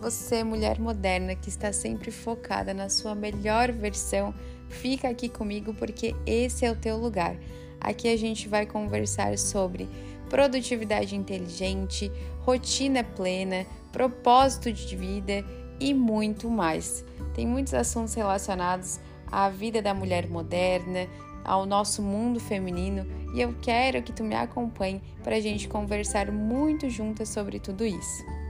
Você, mulher moderna que está sempre focada na sua melhor versão, fica aqui comigo porque esse é o teu lugar. Aqui a gente vai conversar sobre produtividade inteligente, rotina plena, propósito de vida e muito mais. Tem muitos assuntos relacionados à vida da mulher moderna, ao nosso mundo feminino e eu quero que tu me acompanhe para a gente conversar muito juntas sobre tudo isso.